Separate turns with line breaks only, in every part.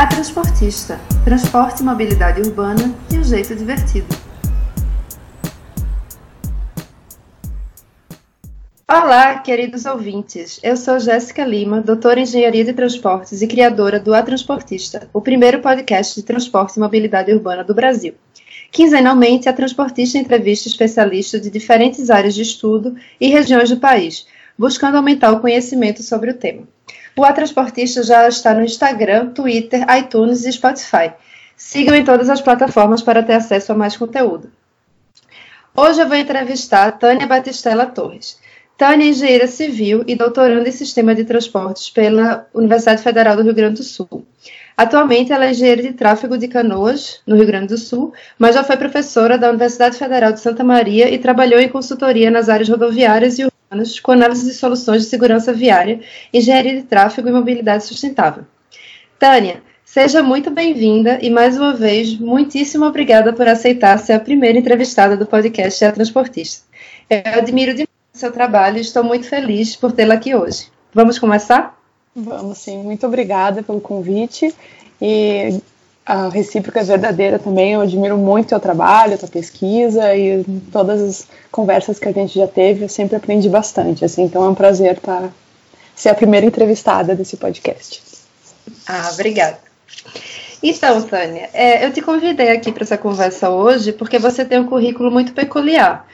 A Transportista, transporte e mobilidade urbana de um jeito divertido. Olá, queridos ouvintes. Eu sou Jéssica Lima, doutora em Engenharia de Transportes e criadora do A Transportista, o primeiro podcast de transporte e mobilidade urbana do Brasil. Quinzenalmente, a Transportista entrevista especialistas de diferentes áreas de estudo e regiões do país, buscando aumentar o conhecimento sobre o tema. O A Transportista já está no Instagram, Twitter, iTunes e Spotify. Sigam em todas as plataformas para ter acesso a mais conteúdo. Hoje eu vou entrevistar Tânia Batistella Torres. Tânia é engenheira civil e doutoranda em sistema de transportes pela Universidade Federal do Rio Grande do Sul. Atualmente, ela é engenheira de tráfego de Canoas, no Rio Grande do Sul, mas já foi professora da Universidade Federal de Santa Maria e trabalhou em consultoria nas áreas rodoviárias e urbanas, com análise de soluções de segurança viária, engenharia de tráfego e mobilidade sustentável. Tânia, seja muito bem-vinda e, mais uma vez, muitíssimo obrigada por aceitar ser a primeira entrevistada do podcast A Transportista. Eu admiro demais seu trabalho e estou muito feliz por tê-la aqui hoje. Vamos começar?
Vamos sim, muito obrigada pelo convite e a recíproca é verdadeira também. Eu admiro muito o teu trabalho, a tua pesquisa e todas as conversas que a gente já teve, eu sempre aprendi bastante. Assim, então é um prazer estar, tá, ser a primeira entrevistada desse podcast.
Ah, obrigada. Então, Tânia, é, eu te convidei aqui para essa conversa hoje porque você tem um currículo muito peculiar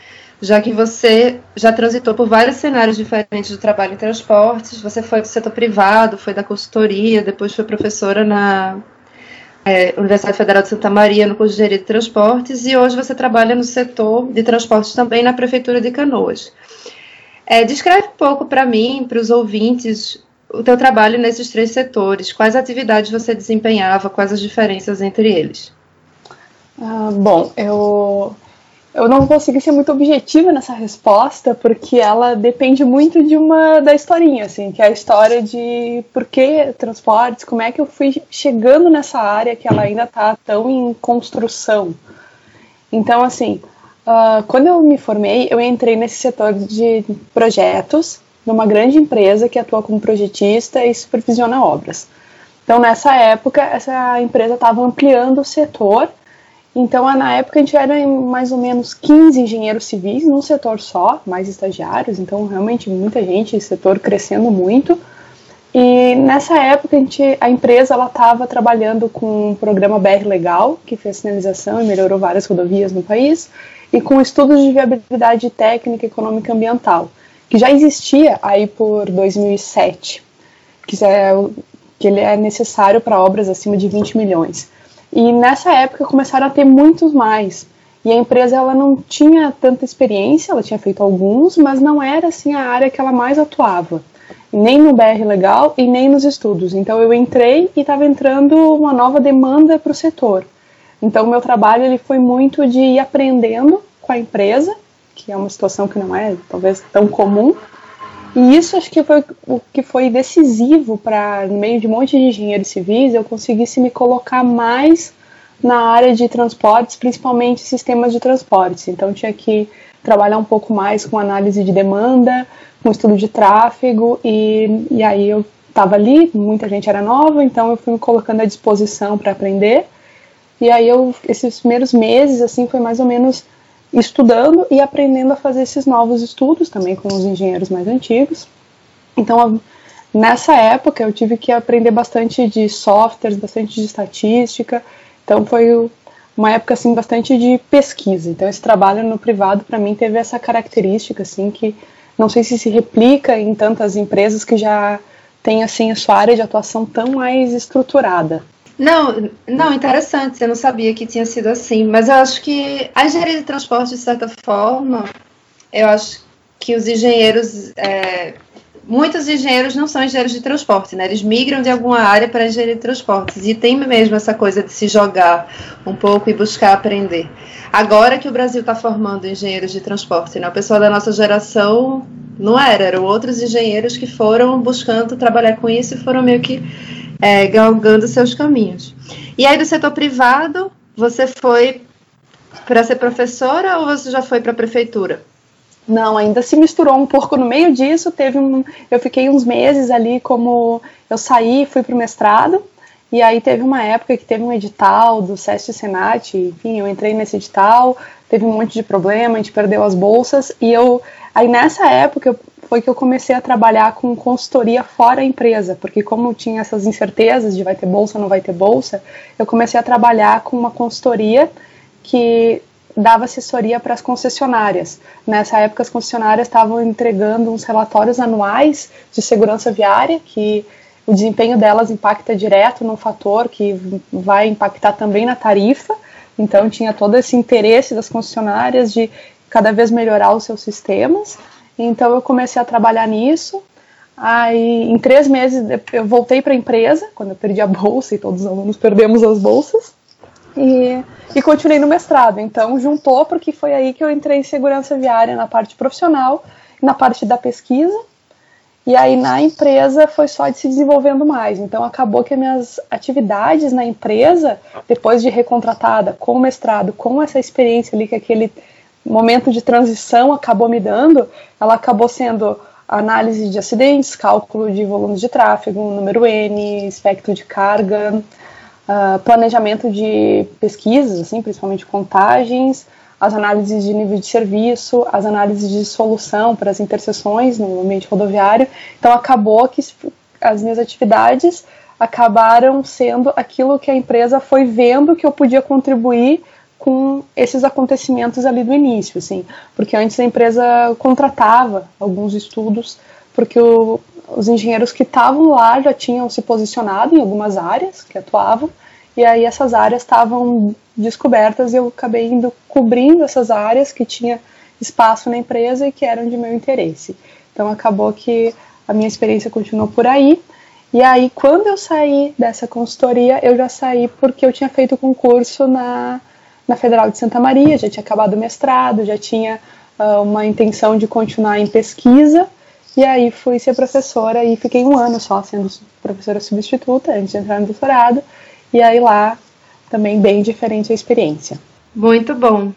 já que você já transitou por vários cenários diferentes do trabalho em transportes, você foi do setor privado, foi da consultoria, depois foi professora na é, Universidade Federal de Santa Maria, no curso de Engenharia de Transportes, e hoje você trabalha no setor de transportes também na Prefeitura de Canoas. É, descreve um pouco para mim, para os ouvintes, o teu trabalho nesses três setores, quais atividades você desempenhava, quais as diferenças entre eles.
Ah, bom, eu eu não consegui ser muito objetiva nessa resposta, porque ela depende muito de uma da historinha, assim, que é a história de por que transportes, como é que eu fui chegando nessa área que ela ainda está tão em construção. Então, assim, uh, quando eu me formei, eu entrei nesse setor de projetos, numa grande empresa que atua como projetista e supervisiona obras. Então, nessa época, essa empresa estava ampliando o setor então, na época, a gente era mais ou menos 15 engenheiros civis num setor só, mais estagiários, então realmente muita gente, setor crescendo muito. E nessa época a, gente, a empresa estava trabalhando com o um programa BR Legal, que fez sinalização e melhorou várias rodovias no país, e com estudos de viabilidade técnica, econômica e ambiental, que já existia aí por 2007, que, é, que ele é necessário para obras acima de 20 milhões. E nessa época começaram a ter muitos mais. E a empresa ela não tinha tanta experiência, ela tinha feito alguns, mas não era assim a área que ela mais atuava, nem no BR legal e nem nos estudos. Então eu entrei e estava entrando uma nova demanda para o setor. Então meu trabalho ele foi muito de ir aprendendo com a empresa, que é uma situação que não é talvez tão comum, e isso acho que foi o que foi decisivo para, no meio de um monte de engenheiros civis, eu conseguisse me colocar mais na área de transportes, principalmente sistemas de transportes. Então tinha que trabalhar um pouco mais com análise de demanda, com estudo de tráfego, e, e aí eu estava ali, muita gente era nova, então eu fui me colocando à disposição para aprender. E aí eu, esses primeiros meses, assim, foi mais ou menos estudando e aprendendo a fazer esses novos estudos também com os engenheiros mais antigos. Então, nessa época eu tive que aprender bastante de softwares, bastante de estatística. Então foi uma época assim bastante de pesquisa. Então esse trabalho no privado para mim teve essa característica assim que não sei se se replica em tantas empresas que já têm assim a sua área de atuação tão mais estruturada.
Não, não, interessante, eu não sabia que tinha sido assim, mas eu acho que a engenharia de transporte, de certa forma, eu acho que os engenheiros, é, muitos engenheiros não são engenheiros de transporte, né? Eles migram de alguma área para engenharia de transportes e tem mesmo essa coisa de se jogar um pouco e buscar aprender. Agora que o Brasil está formando engenheiros de transporte, né? O pessoal da nossa geração não era, eram outros engenheiros que foram buscando trabalhar com isso e foram meio que é, galgando seus caminhos. E aí do setor privado, você foi para ser professora ou você já foi para a prefeitura?
Não, ainda se misturou um pouco no meio disso. Teve um, eu fiquei uns meses ali como eu saí, fui para o mestrado E aí teve uma época que teve um edital do SESC Senat, enfim, eu entrei nesse edital, teve um monte de problema, a gente perdeu as bolsas, e eu, aí nessa época foi que eu comecei a trabalhar com consultoria fora a empresa, porque como tinha essas incertezas de vai ter bolsa não vai ter bolsa, eu comecei a trabalhar com uma consultoria que dava assessoria para as concessionárias. Nessa época, as concessionárias estavam entregando uns relatórios anuais de segurança viária, que o desempenho delas impacta direto num fator que vai impactar também na tarifa. Então, tinha todo esse interesse das concessionárias de cada vez melhorar os seus sistemas. Então, eu comecei a trabalhar nisso. Aí, em três meses, eu voltei para a empresa, quando eu perdi a bolsa e todos os alunos perdemos as bolsas. E, e continuei no mestrado. Então, juntou, porque foi aí que eu entrei em segurança viária na parte profissional, na parte da pesquisa. E aí, na empresa, foi só de se desenvolvendo mais. Então, acabou que minhas atividades na empresa, depois de recontratada, com o mestrado, com essa experiência ali, que aquele momento de transição acabou me dando, ela acabou sendo análise de acidentes, cálculo de volumes de tráfego, número N, espectro de carga, uh, planejamento de pesquisas, assim, principalmente contagens, as análises de nível de serviço, as análises de solução para as interseções no ambiente rodoviário. Então acabou que as minhas atividades acabaram sendo aquilo que a empresa foi vendo que eu podia contribuir com esses acontecimentos ali do início, assim, porque antes a empresa contratava alguns estudos porque o, os engenheiros que estavam lá já tinham se posicionado em algumas áreas que atuavam, e aí essas áreas estavam descobertas e eu acabei indo cobrindo essas áreas que tinha espaço na empresa e que eram de meu interesse. Então acabou que a minha experiência continuou por aí. E aí, quando eu saí dessa consultoria, eu já saí porque eu tinha feito concurso na, na Federal de Santa Maria, já tinha acabado o mestrado, já tinha uh, uma intenção de continuar em pesquisa e aí fui ser professora e fiquei um ano só sendo professora substituta antes de entrar no doutorado. E aí lá também bem diferente a experiência.
Muito bom.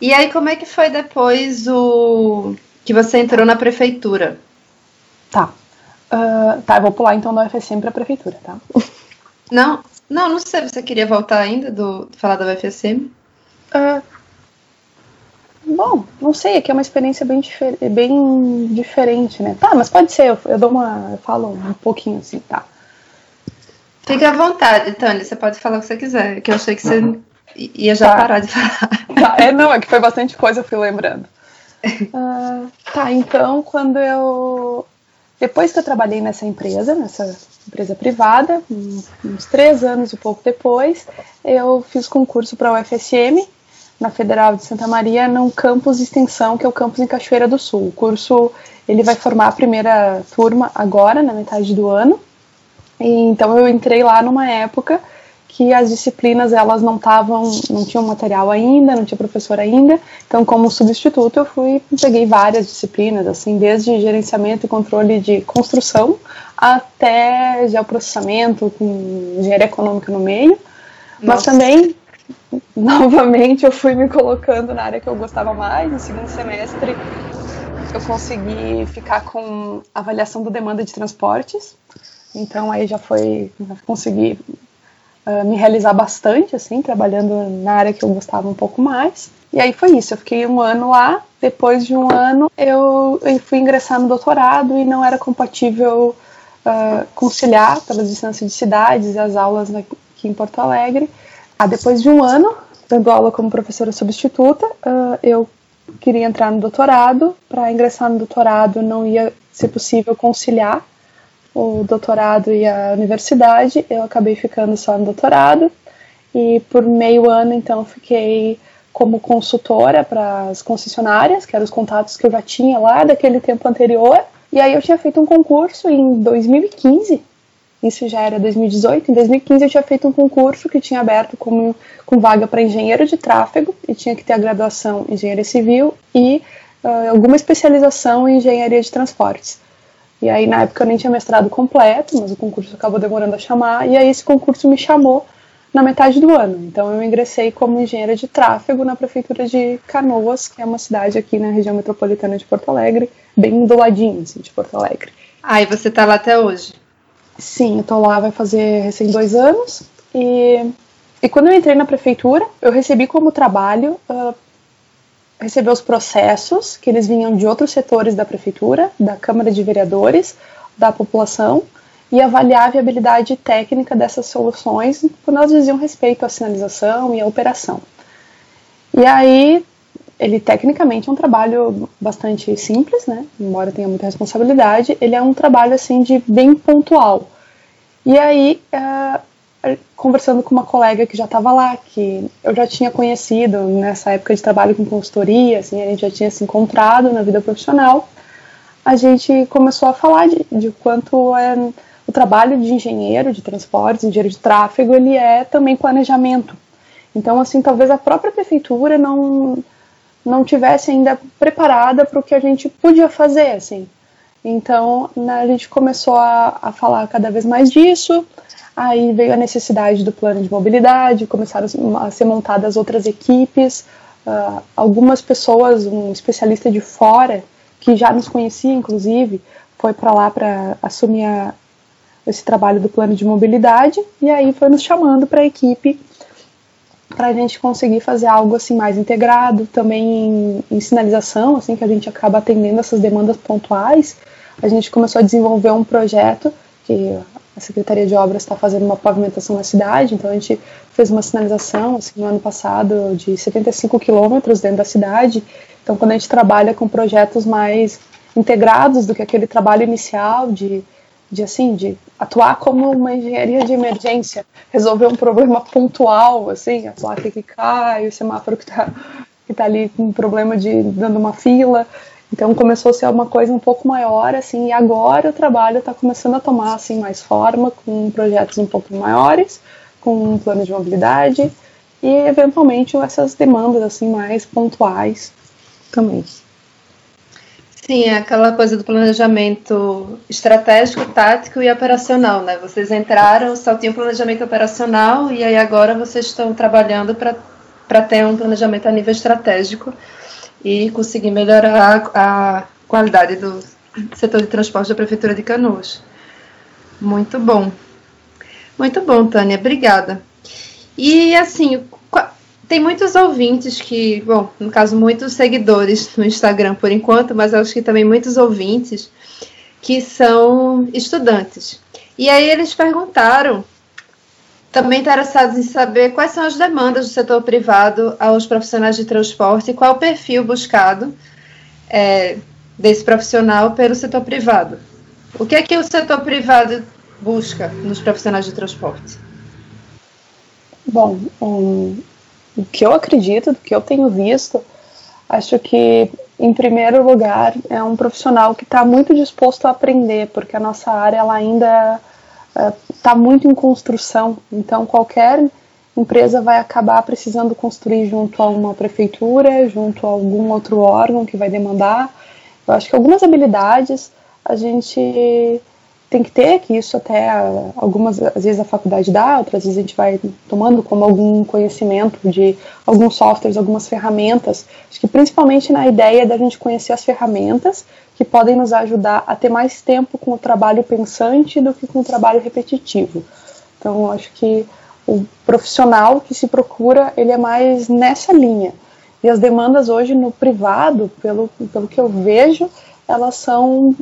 E aí como é que foi depois o que você entrou na prefeitura?
Tá. Uh, tá, eu vou pular então do UFSM para a prefeitura, tá?
Não, não, não sei. Você queria voltar ainda do falar da UFSM? Uh,
Bom, não sei, aqui é uma experiência bem, difer bem diferente, né? Tá, mas pode ser, eu, eu dou uma. Eu falo um pouquinho assim, tá.
Fica à vontade, Tânia, você pode falar o que você quiser, que eu achei que você uhum. ia já tá. parar de falar.
Tá, é, não, é que foi bastante coisa, eu fui lembrando. Uh, tá, então, quando eu. Depois que eu trabalhei nessa empresa, nessa empresa privada, uns três anos e pouco depois, eu fiz concurso para o UFSM, na Federal de Santa Maria, num campus de extensão, que é o campus em Cachoeira do Sul. O curso ele vai formar a primeira turma agora, na metade do ano. E, então eu entrei lá numa época que as disciplinas elas não estavam, não tinham material ainda, não tinha professor ainda. Então, como substituto, eu fui peguei várias disciplinas, assim, desde gerenciamento e controle de construção até geoprocessamento com engenharia econômica no meio. Nossa. Mas também novamente eu fui me colocando na área que eu gostava mais. No segundo semestre eu consegui ficar com avaliação da demanda de transportes. Então aí já foi, já consegui uh, me realizar bastante, assim, trabalhando na área que eu gostava um pouco mais. E aí foi isso, eu fiquei um ano lá. Depois de um ano eu, eu fui ingressar no doutorado e não era compatível uh, conciliar pelas distâncias de cidades e as aulas aqui em Porto Alegre. Ah, depois de um ano dando aula como professora substituta, uh, eu queria entrar no doutorado. Para ingressar no doutorado, não ia ser possível conciliar o doutorado e a universidade. Eu acabei ficando só no doutorado e por meio ano, então, fiquei como consultora para as concessionárias, que eram os contatos que eu já tinha lá daquele tempo anterior. E aí eu tinha feito um concurso em 2015 isso já era 2018. Em 2015 eu tinha feito um concurso que tinha aberto como, com vaga para engenheiro de tráfego e tinha que ter a graduação em engenharia civil e uh, alguma especialização em engenharia de transportes. E aí na época eu nem tinha mestrado completo, mas o concurso acabou demorando a chamar e aí esse concurso me chamou na metade do ano. Então eu ingressei como engenheira de tráfego na prefeitura de Canoas, que é uma cidade aqui na região metropolitana de Porto Alegre, bem do ladinho assim, de Porto Alegre.
Ah, e você está lá até hoje?
Sim, eu tô lá vai fazer recém dois anos e, e quando eu entrei na prefeitura, eu recebi como trabalho uh, receber os processos que eles vinham de outros setores da prefeitura, da Câmara de Vereadores, da população e avaliar a viabilidade técnica dessas soluções quando elas diziam respeito à sinalização e à operação. E aí, ele tecnicamente é um trabalho bastante simples, né? Embora tenha muita responsabilidade, ele é um trabalho assim de bem pontual. E aí, uh, conversando com uma colega que já estava lá, que eu já tinha conhecido nessa época de trabalho com consultoria, assim, a gente já tinha se encontrado na vida profissional, a gente começou a falar de, de quanto é o trabalho de engenheiro de transportes, engenheiro de tráfego, ele é também planejamento. Então, assim, talvez a própria prefeitura não não tivesse ainda preparada para o que a gente podia fazer, assim. Então, né, a gente começou a, a falar cada vez mais disso. Aí veio a necessidade do plano de mobilidade, começaram a ser montadas outras equipes, uh, algumas pessoas, um especialista de fora que já nos conhecia, inclusive, foi para lá para assumir a, esse trabalho do plano de mobilidade e aí foi nos chamando para a equipe para a gente conseguir fazer algo assim mais integrado, também em, em, sinalização, assim que a gente acaba atendendo essas demandas pontuais. A gente começou a desenvolver um projeto que a Secretaria de Obras está fazendo uma pavimentação na cidade, então a gente fez uma sinalização assim, no ano passado de 75 quilômetros dentro da cidade. Então, quando a gente trabalha com projetos mais integrados do que aquele trabalho inicial de de assim de atuar como uma engenharia de emergência, resolver um problema pontual, assim, a placa que cai, o semáforo que está que tá ali com um problema de dando uma fila. Então começou a ser uma coisa um pouco maior, assim, e agora o trabalho está começando a tomar assim mais forma, com projetos um pouco maiores, com um plano de mobilidade e eventualmente essas demandas assim mais pontuais também.
Sim, é aquela coisa do planejamento estratégico, tático e operacional, né? Vocês entraram, só tinham planejamento operacional e aí agora vocês estão trabalhando para ter um planejamento a nível estratégico e conseguir melhorar a, a qualidade do setor de transporte da Prefeitura de Canoas. Muito bom. Muito bom, Tânia, obrigada. E assim, tem muitos ouvintes que, bom, no caso, muitos seguidores no Instagram por enquanto, mas acho que também muitos ouvintes que são estudantes. E aí eles perguntaram, também interessados em saber quais são as demandas do setor privado aos profissionais de transporte e qual o perfil buscado é, desse profissional pelo setor privado. O que é que o setor privado busca nos profissionais de transporte?
Bom, um, o que eu acredito, do que eu tenho visto, acho que, em primeiro lugar, é um profissional que está muito disposto a aprender, porque a nossa área ela ainda está uh, muito em construção. Então, qualquer empresa vai acabar precisando construir junto a uma prefeitura, junto a algum outro órgão que vai demandar. Eu acho que algumas habilidades a gente tem que ter, que isso até algumas às vezes a faculdade dá, outras vezes a gente vai tomando como algum conhecimento de alguns softwares, algumas ferramentas. Acho que principalmente na ideia da gente conhecer as ferramentas que podem nos ajudar a ter mais tempo com o trabalho pensante do que com o trabalho repetitivo. Então, acho que o profissional que se procura, ele é mais nessa linha. E as demandas hoje no privado, pelo, pelo que eu vejo, elas são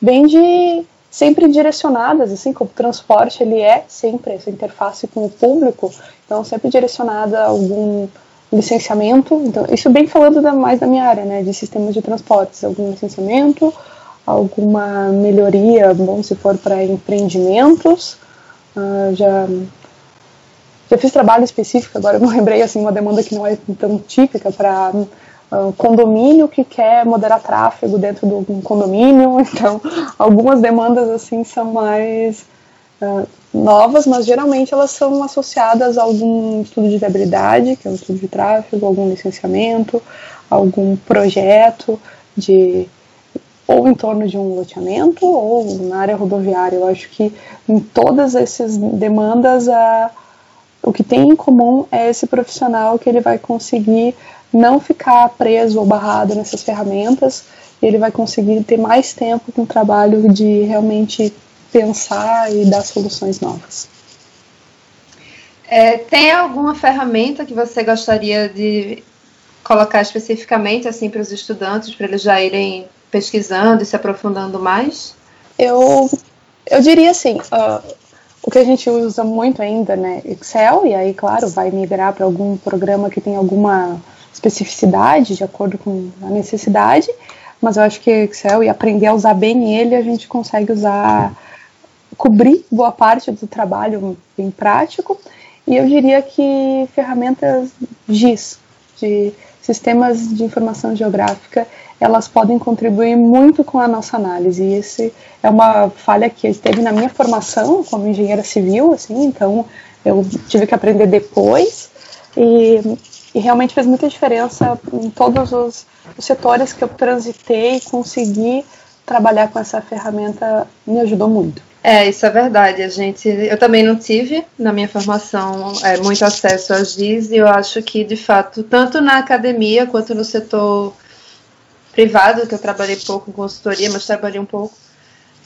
bem de sempre direcionadas, assim como o transporte ele é sempre essa interface com o público, então sempre direcionada a algum licenciamento, então isso bem falando da, mais da minha área, né, de sistemas de transportes, algum licenciamento, alguma melhoria, bom, se for para empreendimentos, uh, já já fiz trabalho específico, agora eu não lembrei assim uma demanda que não é tão típica para um condomínio que quer moderar tráfego dentro de um condomínio, então algumas demandas assim são mais uh, novas, mas geralmente elas são associadas a algum estudo de viabilidade, que é um estudo de tráfego, algum licenciamento, algum projeto de ou em torno de um loteamento ou na área rodoviária. Eu acho que em todas essas demandas a, o que tem em comum é esse profissional que ele vai conseguir não ficar preso ou barrado nessas ferramentas, ele vai conseguir ter mais tempo com o trabalho de realmente pensar e dar soluções novas.
É, tem alguma ferramenta que você gostaria de colocar especificamente assim para os estudantes, para eles já irem pesquisando e se aprofundando mais?
Eu, eu diria assim, uh, o que a gente usa muito ainda, né, Excel, e aí, claro, vai migrar para algum programa que tem alguma especificidade de acordo com a necessidade, mas eu acho que Excel e aprender a usar bem ele, a gente consegue usar, cobrir boa parte do trabalho bem prático, e eu diria que ferramentas GIS, de sistemas de informação geográfica, elas podem contribuir muito com a nossa análise. E esse é uma falha que teve na minha formação como engenheira civil, assim, então eu tive que aprender depois e, e realmente fez muita diferença em todos os, os setores que eu transitei e consegui trabalhar com essa ferramenta me ajudou muito.
É, isso é verdade. A gente, eu também não tive na minha formação é, muito acesso a GIS e eu acho que, de fato, tanto na academia quanto no setor privado, que eu trabalhei pouco em consultoria, mas trabalhei um pouco,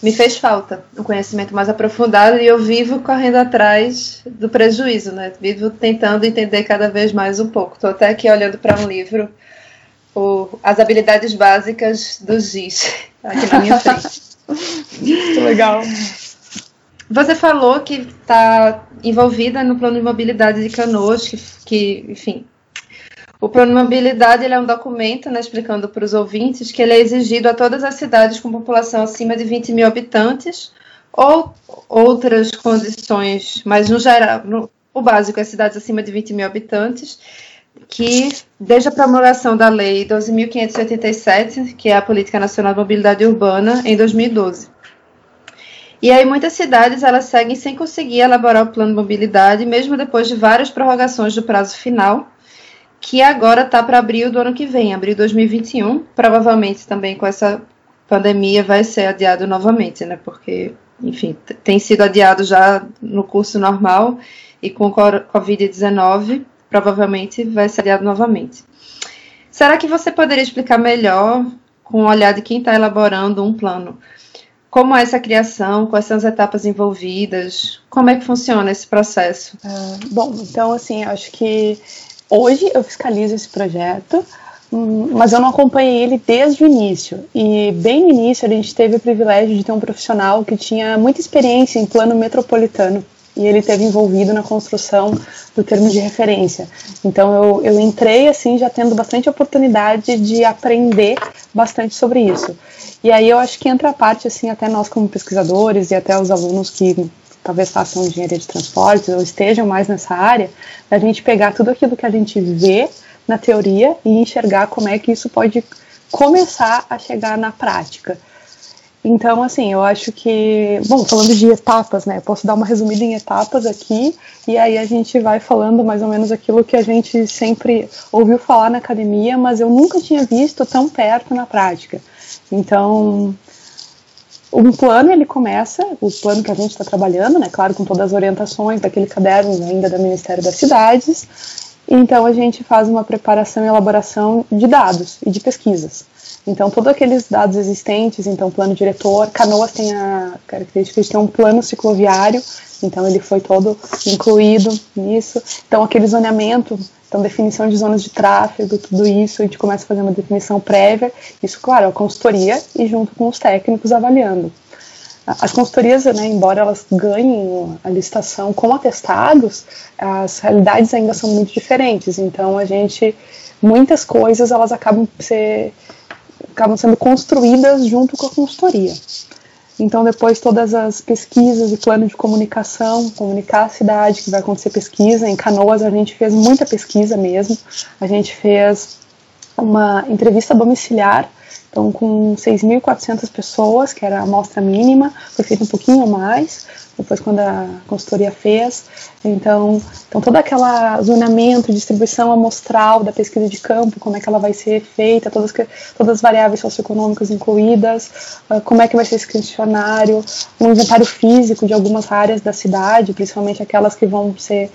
me fez falta um conhecimento mais aprofundado e eu vivo correndo atrás do prejuízo, né? Vivo tentando entender cada vez mais um pouco. Estou até aqui olhando para um livro, o, As Habilidades Básicas do GIS, aqui na minha frente.
Muito legal.
Você falou que está envolvida no plano de mobilidade de Canoas, que, que enfim, o plano de mobilidade é um documento né, explicando para os ouvintes que ele é exigido a todas as cidades com população acima de 20 mil habitantes ou outras condições, mas no geral, no, o básico é cidades acima de 20 mil habitantes, que desde a promulgação da Lei 12.587, que é a Política Nacional de Mobilidade Urbana, em 2012. E aí muitas cidades elas seguem sem conseguir elaborar o plano de mobilidade, mesmo depois de várias prorrogações do prazo final, que agora está para abril do ano que vem, abril de 2021. Provavelmente também com essa pandemia vai ser adiado novamente, né? Porque, enfim, tem sido adiado já no curso normal e com Covid-19 provavelmente vai ser adiado novamente. Será que você poderia explicar melhor, com o olhar de quem está elaborando um plano, como é essa criação, quais são as etapas envolvidas, como é que funciona esse processo?
Uh, bom, então assim, acho que hoje eu fiscalizo esse projeto, hum, mas eu não acompanhei ele desde o início. E bem no início a gente teve o privilégio de ter um profissional que tinha muita experiência em plano metropolitano e ele teve envolvido na construção do termo de referência. Então eu, eu entrei assim já tendo bastante oportunidade de aprender bastante sobre isso. E aí eu acho que entra a parte, assim, até nós como pesquisadores e até os alunos que talvez façam engenharia de transportes ou estejam mais nessa área, da gente pegar tudo aquilo que a gente vê na teoria e enxergar como é que isso pode começar a chegar na prática. Então, assim, eu acho que, bom, falando de etapas, né, posso dar uma resumida em etapas aqui, e aí a gente vai falando mais ou menos aquilo que a gente sempre ouviu falar na academia, mas eu nunca tinha visto tão perto na prática. Então, um plano ele começa, o plano que a gente está trabalhando, né, claro, com todas as orientações daquele caderno ainda do Ministério das Cidades. Então a gente faz uma preparação e elaboração de dados e de pesquisas. Então todos aqueles dados existentes, então plano diretor, Canoas tem a característica de ter um plano cicloviário, então ele foi todo incluído nisso. Então aquele zoneamento então, definição de zonas de tráfego, tudo isso, a gente começa a fazer uma definição prévia. Isso, claro, a consultoria e junto com os técnicos avaliando. As consultorias, né, embora elas ganhem a licitação com atestados, as realidades ainda são muito diferentes. Então, a gente, muitas coisas, elas acabam, ser, acabam sendo construídas junto com a consultoria. Então, depois, todas as pesquisas e plano de comunicação, comunicar a cidade que vai acontecer pesquisa. Em Canoas, a gente fez muita pesquisa mesmo. A gente fez uma entrevista domiciliar, então, com 6.400 pessoas, que era a amostra mínima, foi feito um pouquinho mais, depois quando a consultoria fez. Então, então todo aquele zonamento, distribuição amostral da pesquisa de campo, como é que ela vai ser feita, todas, todas as variáveis socioeconômicas incluídas, uh, como é que vai ser esse questionário, um inventário físico de algumas áreas da cidade, principalmente aquelas que vão ser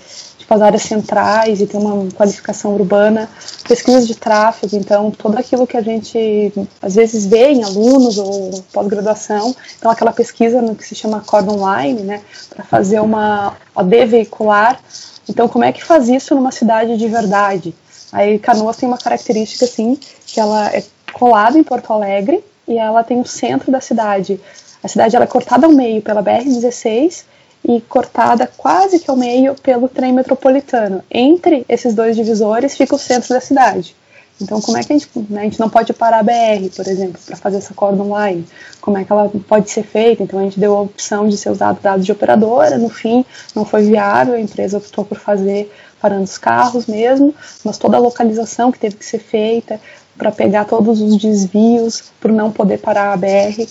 tipo as áreas centrais e ter uma qualificação urbana, pesquisas de tráfego, então tudo aquilo que a gente às vezes veem alunos ou pós-graduação, então aquela pesquisa no que se chama Acordo Online, né, para fazer uma OD veicular. Então, como é que faz isso numa cidade de verdade? Aí Canoas tem uma característica assim, que ela é colada em Porto Alegre e ela tem o centro da cidade. A cidade ela é cortada ao meio pela BR-16 e cortada quase que ao meio pelo trem metropolitano. Entre esses dois divisores fica o centro da cidade. Então, como é que a gente, né, a gente não pode parar a BR, por exemplo, para fazer essa corda online? Como é que ela pode ser feita? Então, a gente deu a opção de ser usado dados de operadora, no fim, não foi viável, a empresa optou por fazer parando os carros mesmo, mas toda a localização que teve que ser feita para pegar todos os desvios, por não poder parar a BR,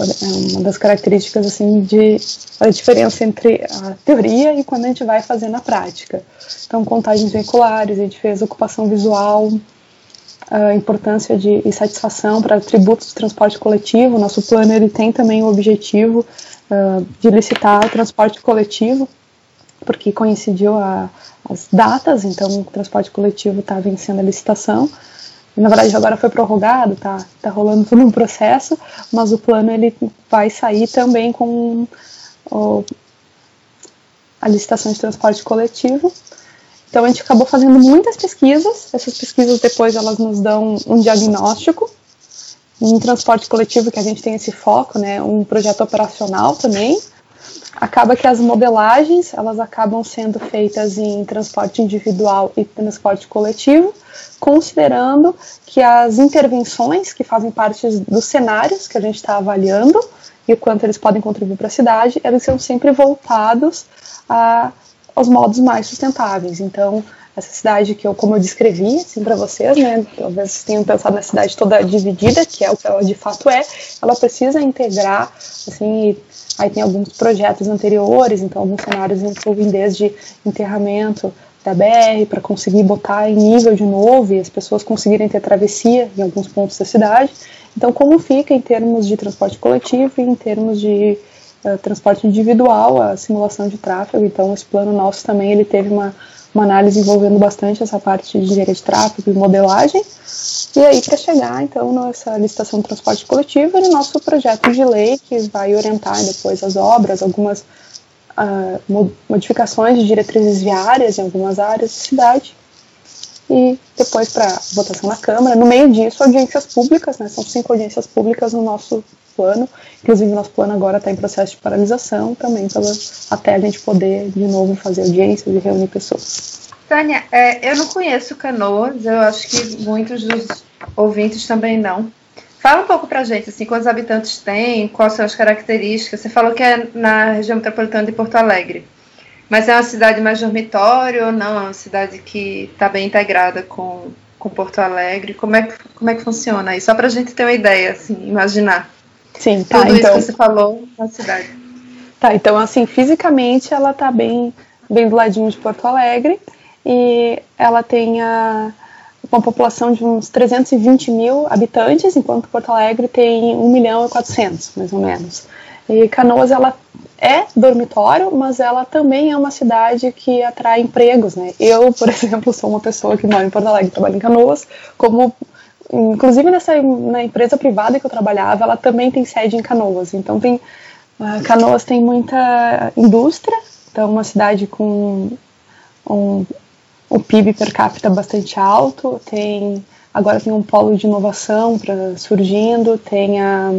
é uma das características assim de a diferença entre a teoria e quando a gente vai fazer na prática. Então, contagens veiculares, a gente fez ocupação visual, a importância de e satisfação para atributos do transporte coletivo. Nosso plano ele tem também o objetivo uh, de licitar o transporte coletivo, porque coincidiu a, as datas, então o transporte coletivo está vencendo a licitação. Na verdade, agora foi prorrogado, tá, tá rolando todo um processo, mas o plano ele vai sair também com o, a licitação de transporte coletivo então a gente acabou fazendo muitas pesquisas. Essas pesquisas depois elas nos dão um diagnóstico. Em transporte coletivo que a gente tem esse foco, né, um projeto operacional também. Acaba que as modelagens elas acabam sendo feitas em transporte individual e transporte coletivo, considerando que as intervenções que fazem parte dos cenários que a gente está avaliando e o quanto eles podem contribuir para a cidade, eles são sempre voltados a aos modos mais sustentáveis. Então, essa cidade que eu, como eu descrevi assim para vocês, né, talvez vocês tenham pensado na cidade toda dividida, que é o que ela de fato é, ela precisa integrar, assim, aí tem alguns projetos anteriores, então alguns cenários incluem desde enterramento da BR para conseguir botar em nível de novo e as pessoas conseguirem ter travessia em alguns pontos da cidade. Então, como fica em termos de transporte coletivo e em termos de uh, transporte individual, a simulação de tráfego. Então, esse plano nosso também ele teve uma, uma análise envolvendo bastante essa parte de engenharia de tráfego e modelagem. E aí, para chegar, então, nessa licitação de transporte coletivo, no nosso projeto de lei, que vai orientar depois as obras, algumas uh, modificações de diretrizes viárias em algumas áreas da cidade. E depois para votação na Câmara. No meio disso, audiências públicas, né? São cinco audiências públicas no nosso plano. Inclusive, nosso plano agora está em processo de paralisação também, pela, até a gente poder de novo fazer audiências e reunir pessoas.
Tânia, é, eu não conheço Canoas, eu acho que muitos dos ouvintes também não. Fala um pouco pra gente, assim, quantos habitantes tem, quais são as características. Você falou que é na região metropolitana de Porto Alegre. Mas é uma cidade mais dormitório ou não? É uma cidade que está bem integrada com, com Porto Alegre? Como é, que, como é que funciona aí? Só para a gente ter uma ideia, assim, imaginar.
Sim,
tá, Tudo então, isso que você falou na cidade.
Tá, então assim, fisicamente ela tá bem, bem do ladinho de Porto Alegre e ela tem a, uma população de uns 320 mil habitantes, enquanto Porto Alegre tem 1 milhão e 400, mais ou menos. E Canoas, ela é dormitório, mas ela também é uma cidade que atrai empregos, né? Eu, por exemplo, sou uma pessoa que mora em Porto Alegre, trabalho em Canoas, como inclusive nessa na empresa privada que eu trabalhava, ela também tem sede em Canoas. Então tem uh, Canoas tem muita indústria, então uma cidade com um, um PIB per capita bastante alto, tem agora tem um polo de inovação para surgindo, tem a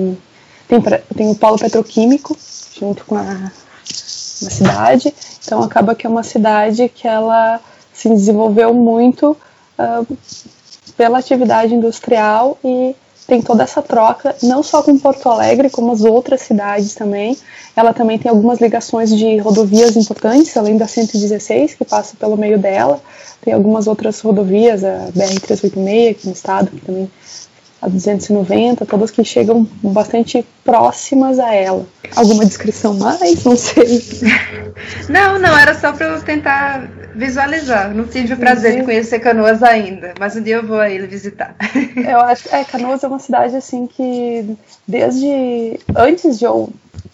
tem, tem o polo petroquímico junto com a, a cidade, então acaba que é uma cidade que ela se desenvolveu muito uh, pela atividade industrial e tem toda essa troca, não só com Porto Alegre, como as outras cidades também. Ela também tem algumas ligações de rodovias importantes, além da 116, que passa pelo meio dela. Tem algumas outras rodovias, a BR-386 aqui no estado, que também a 290, todas que chegam bastante próximas a ela. Alguma descrição mais? Não sei.
Não, não, era só para eu tentar visualizar. Não tive o prazer de uhum. conhecer Canoas ainda, mas um dia eu vou aí visitar.
Eu acho é, Canoas é uma cidade assim que desde antes de eu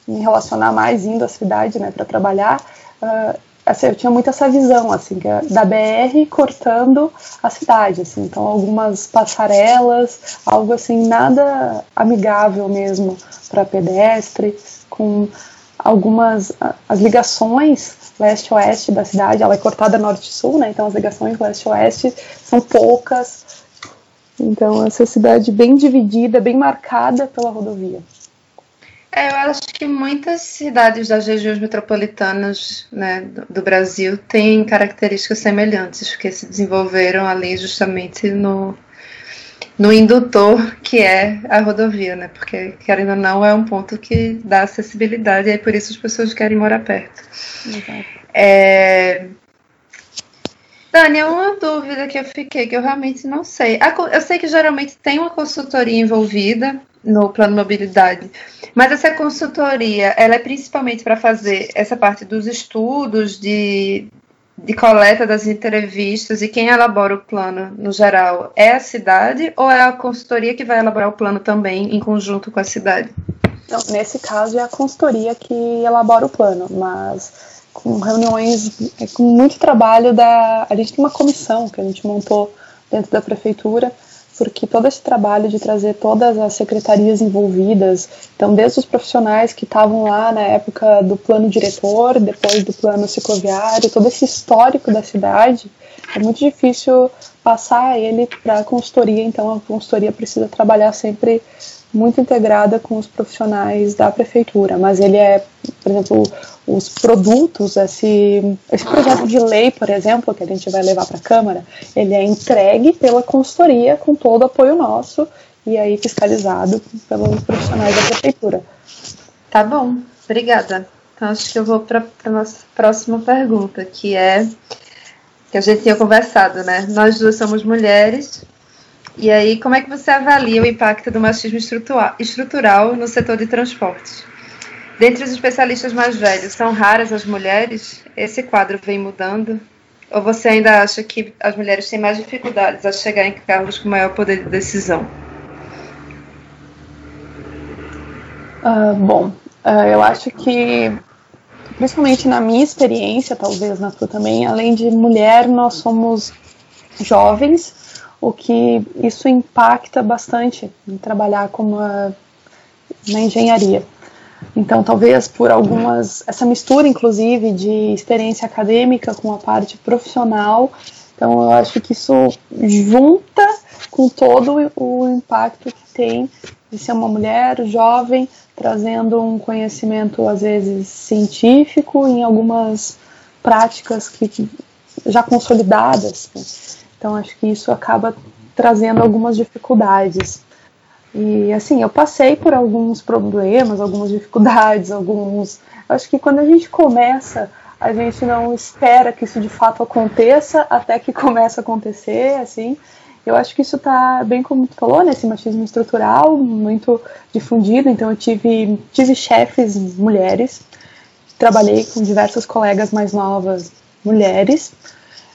me relacionar mais indo à cidade, né, para trabalhar, uh, assim, eu tinha muito essa visão assim é da BR cortando a cidade assim. Então algumas passarelas algo assim nada amigável mesmo para pedestre com algumas as ligações leste-oeste da cidade. Ela é cortada norte-sul né? Então as ligações leste-oeste são poucas. Então essa cidade bem dividida bem marcada pela rodovia
é, eu acho que muitas cidades das regiões metropolitanas né, do, do, Brasil têm características semelhantes, que se desenvolveram ali justamente no, no indutor que é a rodovia, né? Porque, querendo ou não, é um ponto que dá acessibilidade e é por isso as pessoas querem morar perto. É... Dani, uma dúvida que eu fiquei, que eu realmente não sei. Eu sei que geralmente tem uma consultoria envolvida, no plano mobilidade. Mas essa consultoria, ela é principalmente para fazer essa parte dos estudos, de, de coleta das entrevistas e quem elabora o plano no geral é a cidade ou é a consultoria que vai elaborar o plano também em conjunto com a cidade?
Então, nesse caso é a consultoria que elabora o plano, mas com reuniões, é com muito trabalho da. A gente tem uma comissão que a gente montou dentro da prefeitura porque todo esse trabalho de trazer todas as secretarias envolvidas, então desde os profissionais que estavam lá na época do plano diretor, depois do plano cicloviário, todo esse histórico da cidade, é muito difícil passar ele para a consultoria, então a consultoria precisa trabalhar sempre muito integrada com os profissionais da prefeitura, mas ele é, por exemplo, os produtos, esse, esse projeto de lei, por exemplo, que a gente vai levar para a Câmara, ele é entregue pela consultoria com todo o apoio nosso e aí fiscalizado pelos profissionais da prefeitura.
Tá bom, obrigada. Então acho que eu vou para a nossa próxima pergunta, que é que a gente tinha conversado, né? Nós duas somos mulheres, e aí, como é que você avalia o impacto do machismo estrutural no setor de transportes? Dentre os especialistas mais velhos, são raras as mulheres? Esse quadro vem mudando? Ou você ainda acha que as mulheres têm mais dificuldades a chegar em cargos com maior poder de decisão?
Uh, bom, uh, eu acho que, principalmente na minha experiência, talvez na tua também, além de mulher, nós somos jovens o que isso impacta bastante em trabalhar como na engenharia. Então, talvez por algumas essa mistura, inclusive, de experiência acadêmica com a parte profissional. Então, eu acho que isso junta com todo o impacto que tem de ser uma mulher jovem trazendo um conhecimento às vezes científico em algumas práticas que já consolidadas. Então acho que isso acaba trazendo algumas dificuldades. E assim, eu passei por alguns problemas, algumas dificuldades, alguns. Acho que quando a gente começa, a gente não espera que isso de fato aconteça até que começa a acontecer, assim. Eu acho que isso está bem como tu falou, né, esse machismo estrutural muito difundido. Então eu tive tive chefes mulheres, trabalhei com diversas colegas mais novas mulheres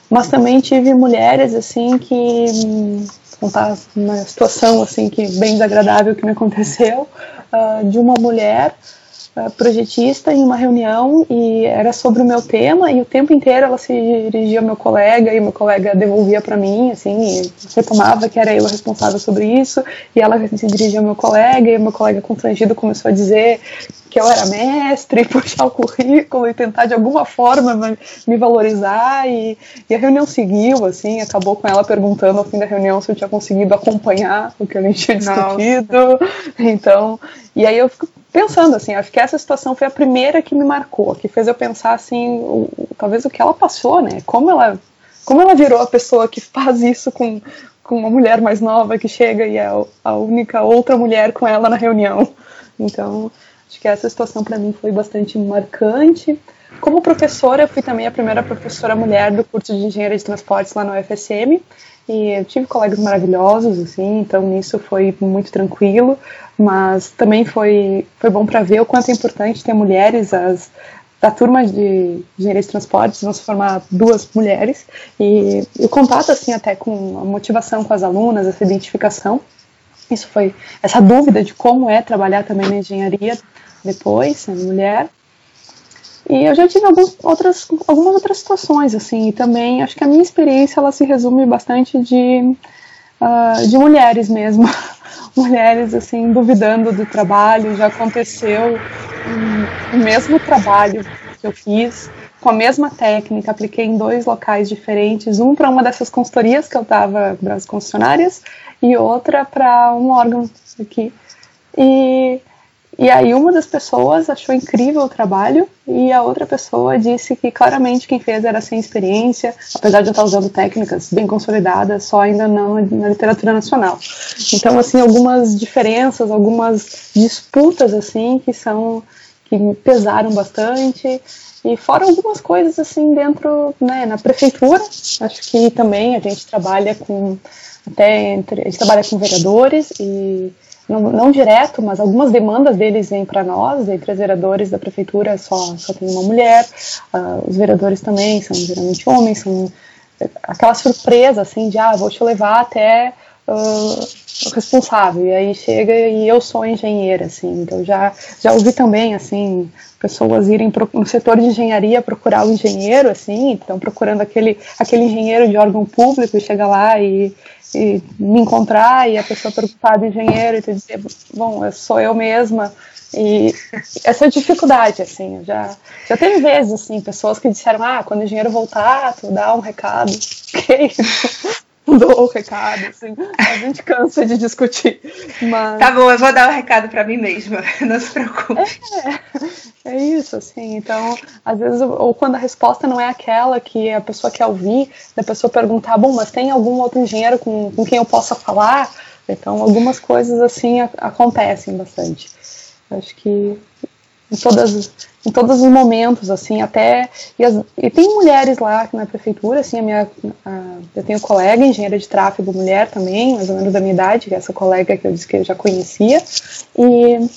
mas também tive mulheres assim que contar uma situação assim que bem desagradável que me aconteceu uh, de uma mulher projetista em uma reunião e era sobre o meu tema e o tempo inteiro ela se dirigia ao meu colega e o meu colega devolvia para mim assim e retomava que era eu a responsável sobre isso e ela se dirigia ao meu colega e o meu colega constrangido começou a dizer que eu era mestre, puxar o currículo e tentar de alguma forma me valorizar e, e, a reunião seguiu, assim, acabou com ela perguntando ao fim da reunião se eu tinha conseguido acompanhar o que a gente tinha discutido, Nossa. então, e aí eu fico pensando, assim, acho que essa situação foi a primeira que me marcou, que fez eu pensar, assim, o, talvez o que ela passou, né, como ela, como ela virou a pessoa que faz isso com, com uma mulher mais nova que chega e é a única outra mulher com ela na reunião, então Acho que essa situação para mim foi bastante marcante. Como professora, eu fui também a primeira professora mulher do curso de Engenharia de Transportes lá no UFSM. E eu tive colegas maravilhosos, assim, então nisso foi muito tranquilo. Mas também foi, foi bom para ver o quanto é importante ter mulheres. As, da turma de Engenharia de Transportes vão se formar duas mulheres. E o contato, assim, até com a motivação com as alunas, essa identificação. Isso foi essa dúvida de como é trabalhar também na engenharia depois, sendo mulher. E eu já tive alguns outras, algumas outras situações, assim, e também acho que a minha experiência ela se resume bastante de, uh, de mulheres mesmo. mulheres, assim, duvidando do trabalho. Já aconteceu um, o mesmo trabalho que eu fiz, com a mesma técnica, apliquei em dois locais diferentes, um para uma dessas consultorias que eu estava, das concessionárias, e outra para um órgão aqui. E e aí uma das pessoas achou incrível o trabalho e a outra pessoa disse que claramente quem fez era sem experiência, apesar de eu estar usando técnicas bem consolidadas, só ainda não na literatura nacional. Então assim algumas diferenças, algumas disputas assim que são que me pesaram bastante e fora algumas coisas assim dentro, né, na prefeitura, acho que também a gente trabalha com até entre, a gente trabalha com vereadores e não, não direto, mas algumas demandas deles vêm para nós, entre os vereadores da prefeitura só, só tem uma mulher, uh, os vereadores também são geralmente homens, são aquela surpresa assim de, ah, vou te levar até uh, responsável, e aí chega e eu sou engenheira, assim, então já, já ouvi também, assim, pessoas irem pro, no setor de engenharia procurar o engenheiro, assim, então procurando aquele, aquele engenheiro de órgão público e chega lá e, e me encontrar e a pessoa preocupada engenheiro e te dizer, bom, sou eu mesma, e essa dificuldade, assim, já, já teve vezes, assim, pessoas que disseram, ah, quando o engenheiro voltar, tu dá um recado, ok? Dou o recado, assim, a gente cansa de discutir. Mas...
Tá bom, eu vou dar o recado para mim mesma, não se preocupe.
É, é isso, assim, então, às vezes, ou quando a resposta não é aquela que a pessoa quer ouvir, a pessoa perguntar, bom, mas tem algum outro engenheiro com, com quem eu possa falar? Então, algumas coisas, assim, a, acontecem bastante. Acho que em todas em todos os momentos assim até e, as, e tem mulheres lá na prefeitura assim a minha a, eu tenho colega engenheira de tráfego mulher também mais ou menos da minha idade é essa colega que eu disse que eu já conhecia e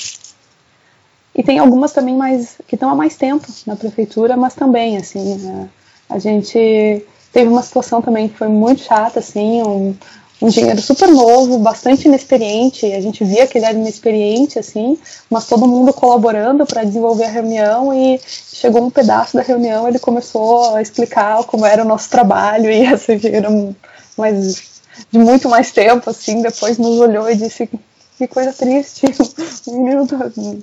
e tem algumas também mais que estão há mais tempo na prefeitura mas também assim a, a gente teve uma situação também que foi muito chata assim um, um engenheiro super novo, bastante inexperiente. A gente via que ele era inexperiente, assim, mas todo mundo colaborando para desenvolver a reunião. E chegou um pedaço da reunião, ele começou a explicar como era o nosso trabalho. E essa engenheira, mais, de muito mais tempo, assim, depois nos olhou e disse: que coisa triste, um menino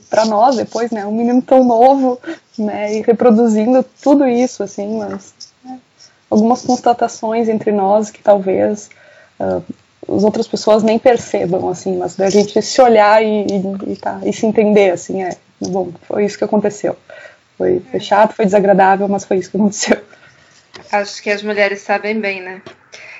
para nós depois, né, um menino tão novo, né, e reproduzindo tudo isso, assim, mas né, algumas constatações entre nós que talvez uh, as outras pessoas nem percebam, assim, mas da gente se olhar e, e, e, tá, e se entender, assim, é, bom, foi isso que aconteceu. Foi, foi chato, foi desagradável, mas foi isso que aconteceu.
Acho que as mulheres sabem bem, né?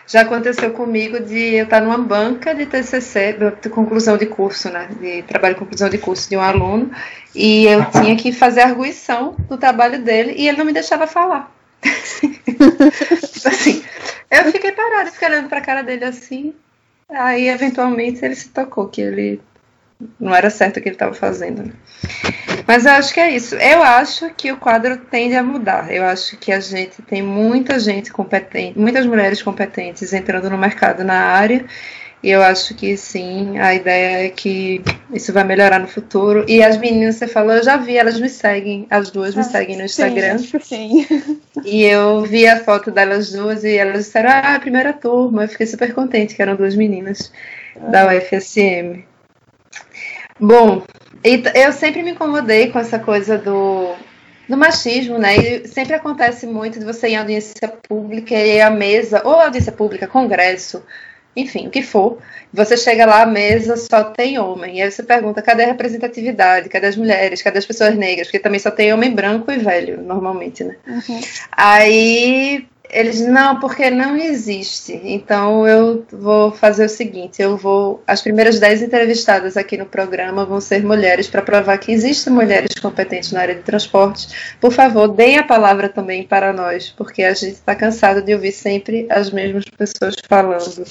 Já aconteceu comigo de eu estar numa banca de TCC, de conclusão de curso, né? De trabalho de conclusão de curso de um aluno, e eu tinha que fazer a arguição do trabalho dele e ele não me deixava falar. assim, eu fiquei parada, fiquei olhando pra cara dele assim. Aí, eventualmente, ele se tocou que ele não era certo o que ele estava fazendo. Né? Mas eu acho que é isso. Eu acho que o quadro tende a mudar. Eu acho que a gente tem muita gente competente, muitas mulheres competentes entrando no mercado na área e eu acho que sim, a ideia é que isso vai melhorar no futuro. E as meninas, você falou, eu já vi, elas me seguem, as duas me ah, seguem no Instagram.
Sim, sim.
E eu vi a foto delas duas e elas disseram, ah, a primeira turma. Eu fiquei super contente que eram duas meninas ah. da UFSM. Bom, eu sempre me incomodei com essa coisa do, do machismo, né? E sempre acontece muito de você ir em audiência pública e a mesa, ou audiência pública, congresso, enfim, o que for. Você chega lá, a mesa só tem homem. E aí você pergunta: cadê a representatividade? Cadê as mulheres? Cadê as pessoas negras? Porque também só tem homem branco e velho, normalmente, né? Uhum. Aí eles não, porque não existe. Então eu vou fazer o seguinte: eu vou. As primeiras dez entrevistadas aqui no programa vão ser mulheres para provar que existem mulheres competentes na área de transporte. Por favor, deem a palavra também para nós, porque a gente está cansado de ouvir sempre as mesmas pessoas falando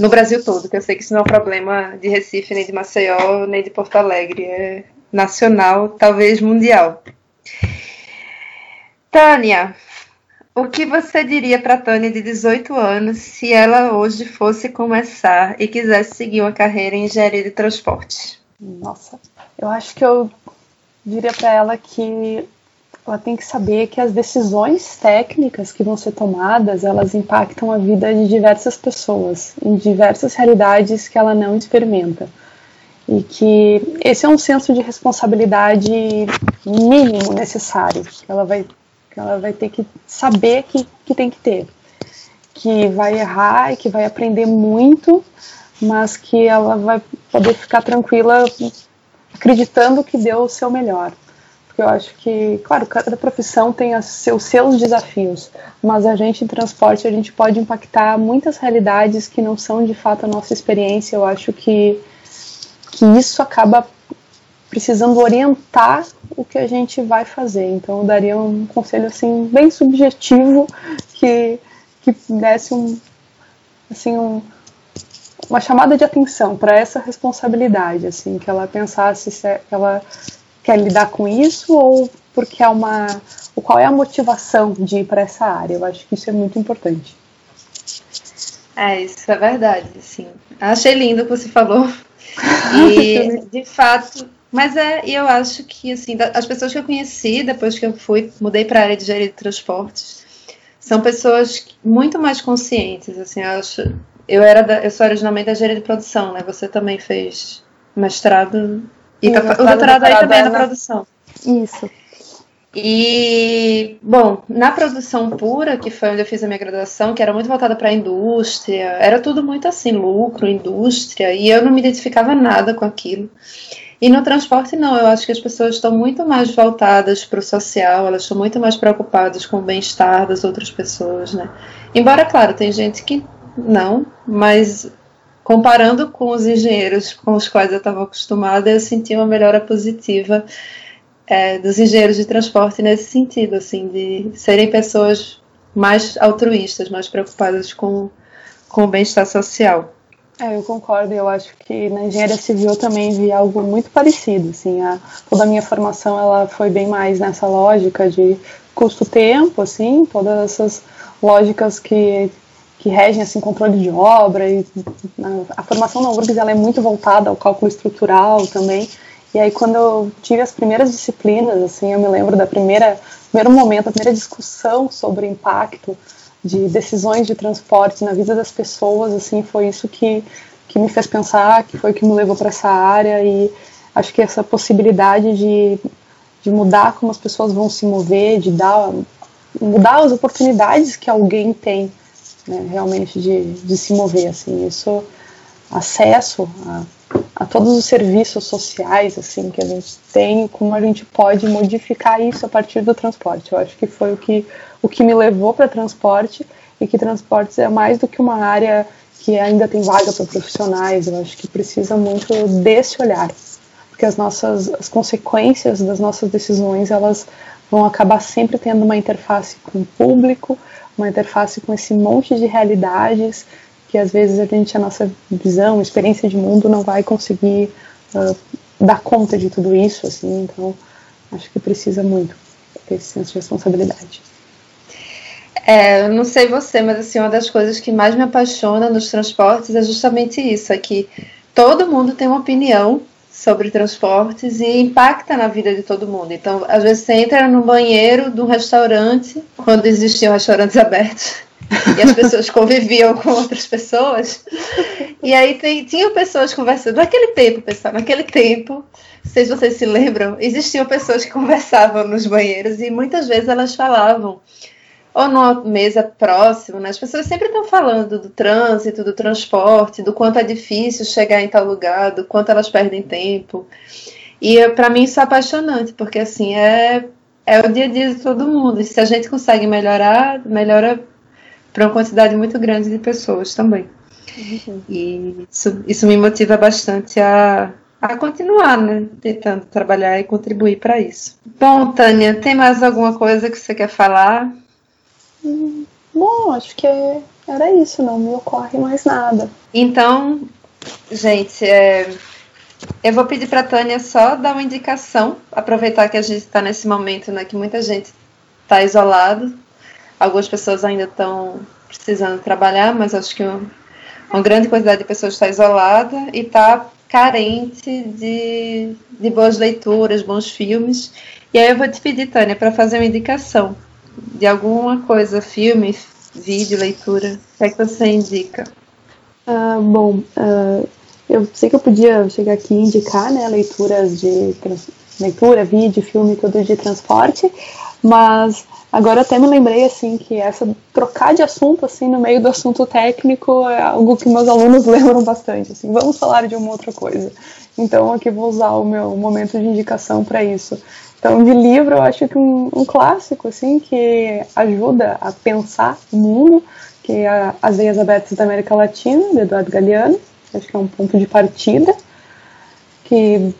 no Brasil todo, que eu sei que isso não é um problema de Recife, nem de Maceió, nem de Porto Alegre, é nacional, talvez mundial. Tânia, o que você diria para Tânia de 18 anos se ela hoje fosse começar e quisesse seguir uma carreira em engenharia de transporte?
Nossa, eu acho que eu diria para ela que ela tem que saber que as decisões técnicas que vão ser tomadas, elas impactam a vida de diversas pessoas, em diversas realidades que ela não experimenta. E que esse é um senso de responsabilidade mínimo necessário, que ela vai, que ela vai ter que saber que, que tem que ter. Que vai errar e que vai aprender muito, mas que ela vai poder ficar tranquila acreditando que deu o seu melhor eu acho que, claro, cada profissão tem os seus, seus desafios, mas a gente em transporte a gente pode impactar muitas realidades que não são de fato a nossa experiência. Eu acho que, que isso acaba precisando orientar o que a gente vai fazer. Então eu daria um conselho assim bem subjetivo que, que desse um assim um, uma chamada de atenção para essa responsabilidade, assim, que ela pensasse se é, ela quer lidar com isso ou porque é uma. qual é a motivação de ir para essa área? Eu acho que isso é muito importante.
É, isso é verdade, sim. Achei lindo o que você falou. E, de fato, mas é, e eu acho que, assim, as pessoas que eu conheci depois que eu fui, mudei para a área de engenharia de transportes, são pessoas muito mais conscientes, assim, eu acho. Eu, era da, eu sou originalmente da engenharia de produção, né? Você também fez mestrado e tá, o doutorado aí também é na produção.
Isso.
E, bom, na produção pura, que foi onde eu fiz a minha graduação, que era muito voltada para a indústria, era tudo muito assim, lucro, indústria, e eu não me identificava nada com aquilo. E no transporte, não, eu acho que as pessoas estão muito mais voltadas para o social, elas estão muito mais preocupadas com o bem-estar das outras pessoas, né? Embora, claro, tem gente que não, mas comparando com os engenheiros com os quais eu estava acostumada, eu senti uma melhora positiva é, dos engenheiros de transporte nesse sentido, assim, de serem pessoas mais altruístas, mais preocupadas com, com o bem-estar social.
É, eu concordo. Eu acho que na engenharia civil eu também vi algo muito parecido. Assim, a, toda a minha formação ela foi bem mais nessa lógica de custo-tempo, assim, todas essas lógicas que que regem assim controle de obra e a formação na URGS ela é muito voltada ao cálculo estrutural também. E aí quando eu tive as primeiras disciplinas assim eu me lembro da primeira primeiro momento a primeira discussão sobre o impacto de decisões de transporte na vida das pessoas assim foi isso que que me fez pensar que foi o que me levou para essa área. E acho que essa possibilidade de de mudar como as pessoas vão se mover de dar mudar as oportunidades que alguém tem né, realmente de, de se mover, assim, isso, acesso a, a todos os serviços sociais, assim, que a gente tem, como a gente pode modificar isso a partir do transporte. Eu acho que foi o que, o que me levou para transporte e que transportes é mais do que uma área que ainda tem vaga para profissionais, eu acho que precisa muito desse olhar, porque as nossas as consequências das nossas decisões, elas vão acabar sempre tendo uma interface com o público, uma interface com esse monte de realidades que às vezes a gente, a nossa visão, experiência de mundo não vai conseguir uh, dar conta de tudo isso, assim, então acho que precisa muito ter esse senso de responsabilidade.
É, eu não sei você, mas assim, uma das coisas que mais me apaixona nos transportes é justamente isso, é que todo mundo tem uma opinião sobre transportes e impacta na vida de todo mundo. Então, às vezes você entra no banheiro de um restaurante, quando existiam restaurantes abertos, e as pessoas conviviam com outras pessoas. E aí tem, tinham pessoas conversando. Naquele tempo, pessoal, naquele tempo, se vocês se lembram, existiam pessoas que conversavam nos banheiros e muitas vezes elas falavam ou numa mesa próxima, né? As pessoas sempre estão falando do trânsito, do transporte, do quanto é difícil chegar em tal lugar, do quanto elas perdem tempo. E para mim isso é apaixonante, porque assim é é o dia a dia de todo mundo. E se a gente consegue melhorar, melhora para uma quantidade muito grande de pessoas também. Uhum. E isso, isso me motiva bastante a, a continuar, né? Tentando trabalhar e contribuir para isso. Bom, Tânia, tem mais alguma coisa que você quer falar?
Bom, acho que era isso, não me ocorre mais nada.
Então, gente, é, eu vou pedir para a Tânia só dar uma indicação, aproveitar que a gente está nesse momento né, que muita gente está isolado, algumas pessoas ainda estão precisando trabalhar, mas acho que uma, uma grande quantidade de pessoas está isolada e está carente de, de boas leituras, bons filmes. E aí eu vou te pedir, Tânia, para fazer uma indicação de alguma coisa, filme, vídeo, leitura. O que é que você indica?
Uh, bom, uh, eu sei que eu podia chegar aqui e indicar né, leituras de leitura, vídeo, filme, tudo de transporte, mas agora até me lembrei assim que essa trocar de assunto assim no meio do assunto técnico é algo que meus alunos lembram bastante. Assim, vamos falar de uma outra coisa. Então aqui vou usar o meu momento de indicação para isso. Então, de livro, eu acho que um, um, clássico, assim, que ajuda a pensar o mundo, que é As Veias Abertas da América Latina, de Eduardo Galeano. Acho que é um ponto de partida, que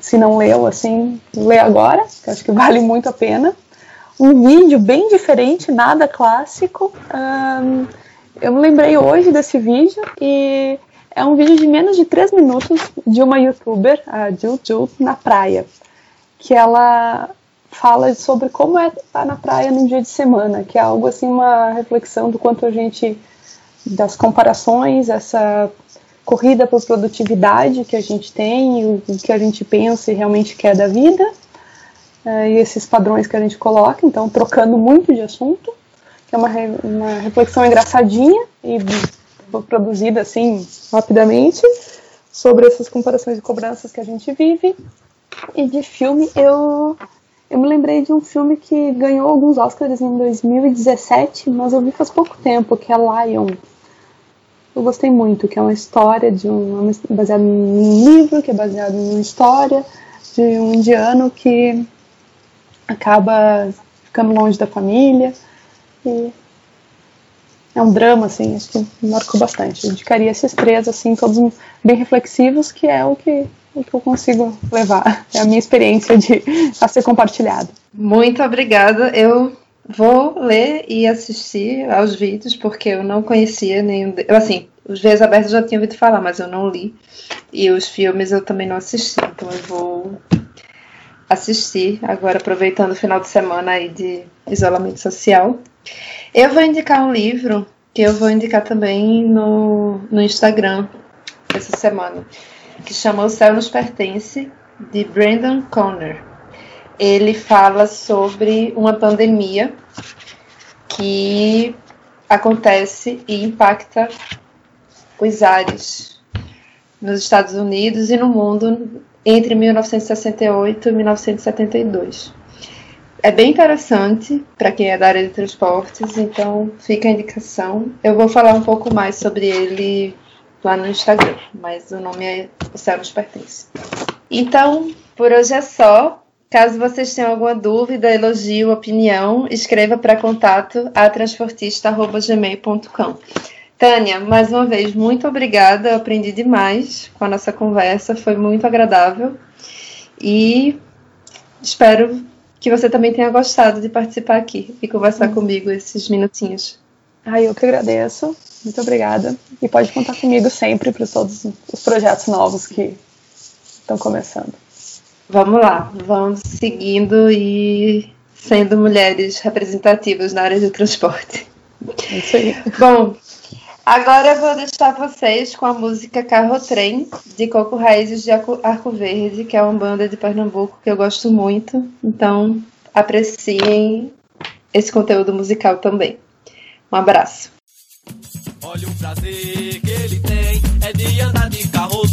se não leu, assim, lê agora, que acho que vale muito a pena. Um vídeo bem diferente, nada clássico. Um, eu me lembrei hoje desse vídeo e é um vídeo de menos de 3 minutos de uma youtuber, a Jill Jill, na praia que ela fala sobre como é estar na praia num dia de semana, que é algo assim, uma reflexão do quanto a gente, das comparações, essa corrida por produtividade que a gente tem, o, que a gente pensa e realmente quer da vida, é, e esses padrões que a gente coloca, então trocando muito de assunto, que é uma, uma reflexão engraçadinha e produzida assim rapidamente sobre essas comparações e cobranças que a gente vive e de filme, eu, eu me lembrei de um filme que ganhou alguns Oscars em 2017, mas eu vi faz pouco tempo, que é Lion. Eu gostei muito, que é uma história de um. baseado num livro, que é baseado em uma história de um indiano que acaba ficando longe da família. E é um drama, assim, acho que marcou bastante. Eu indicaria esses três, assim, todos bem reflexivos, que é o que o que eu consigo levar. É a minha experiência de a ser compartilhada.
Muito obrigada. Eu vou ler e assistir aos vídeos, porque eu não conhecia nenhum. De... Assim, os Veias Abertas eu já tinha ouvido falar, mas eu não li. E os filmes eu também não assisti. Então eu vou assistir agora, aproveitando o final de semana aí de isolamento social. Eu vou indicar um livro que eu vou indicar também no, no Instagram essa semana que chama O Céu Nos Pertence, de Brandon Conner. Ele fala sobre uma pandemia que acontece e impacta os ares nos Estados Unidos e no mundo entre 1968 e 1972. É bem interessante para quem é da área de transportes, então fica a indicação. Eu vou falar um pouco mais sobre ele lá no Instagram, mas o nome é O Céu Nos Pertence. Então, por hoje é só. Caso vocês tenham alguma dúvida, elogio, opinião, escreva para contato a transportista.gmail.com. Tânia, mais uma vez, muito obrigada. Eu aprendi demais com a nossa conversa, foi muito agradável. E espero que você também tenha gostado de participar aqui e conversar hum. comigo esses minutinhos.
Ai, eu que agradeço. Muito obrigada. E pode contar comigo sempre para todos os projetos novos que estão começando.
Vamos lá, vamos seguindo e sendo mulheres representativas na área de transporte.
É isso aí.
Bom, agora eu vou deixar vocês com a música Carro Trem, de Coco Raízes de Arco Verde, que é uma banda de Pernambuco que eu gosto muito. Então, apreciem esse conteúdo musical também. Um abraço. Olha o prazer que ele tem, é de andar de carro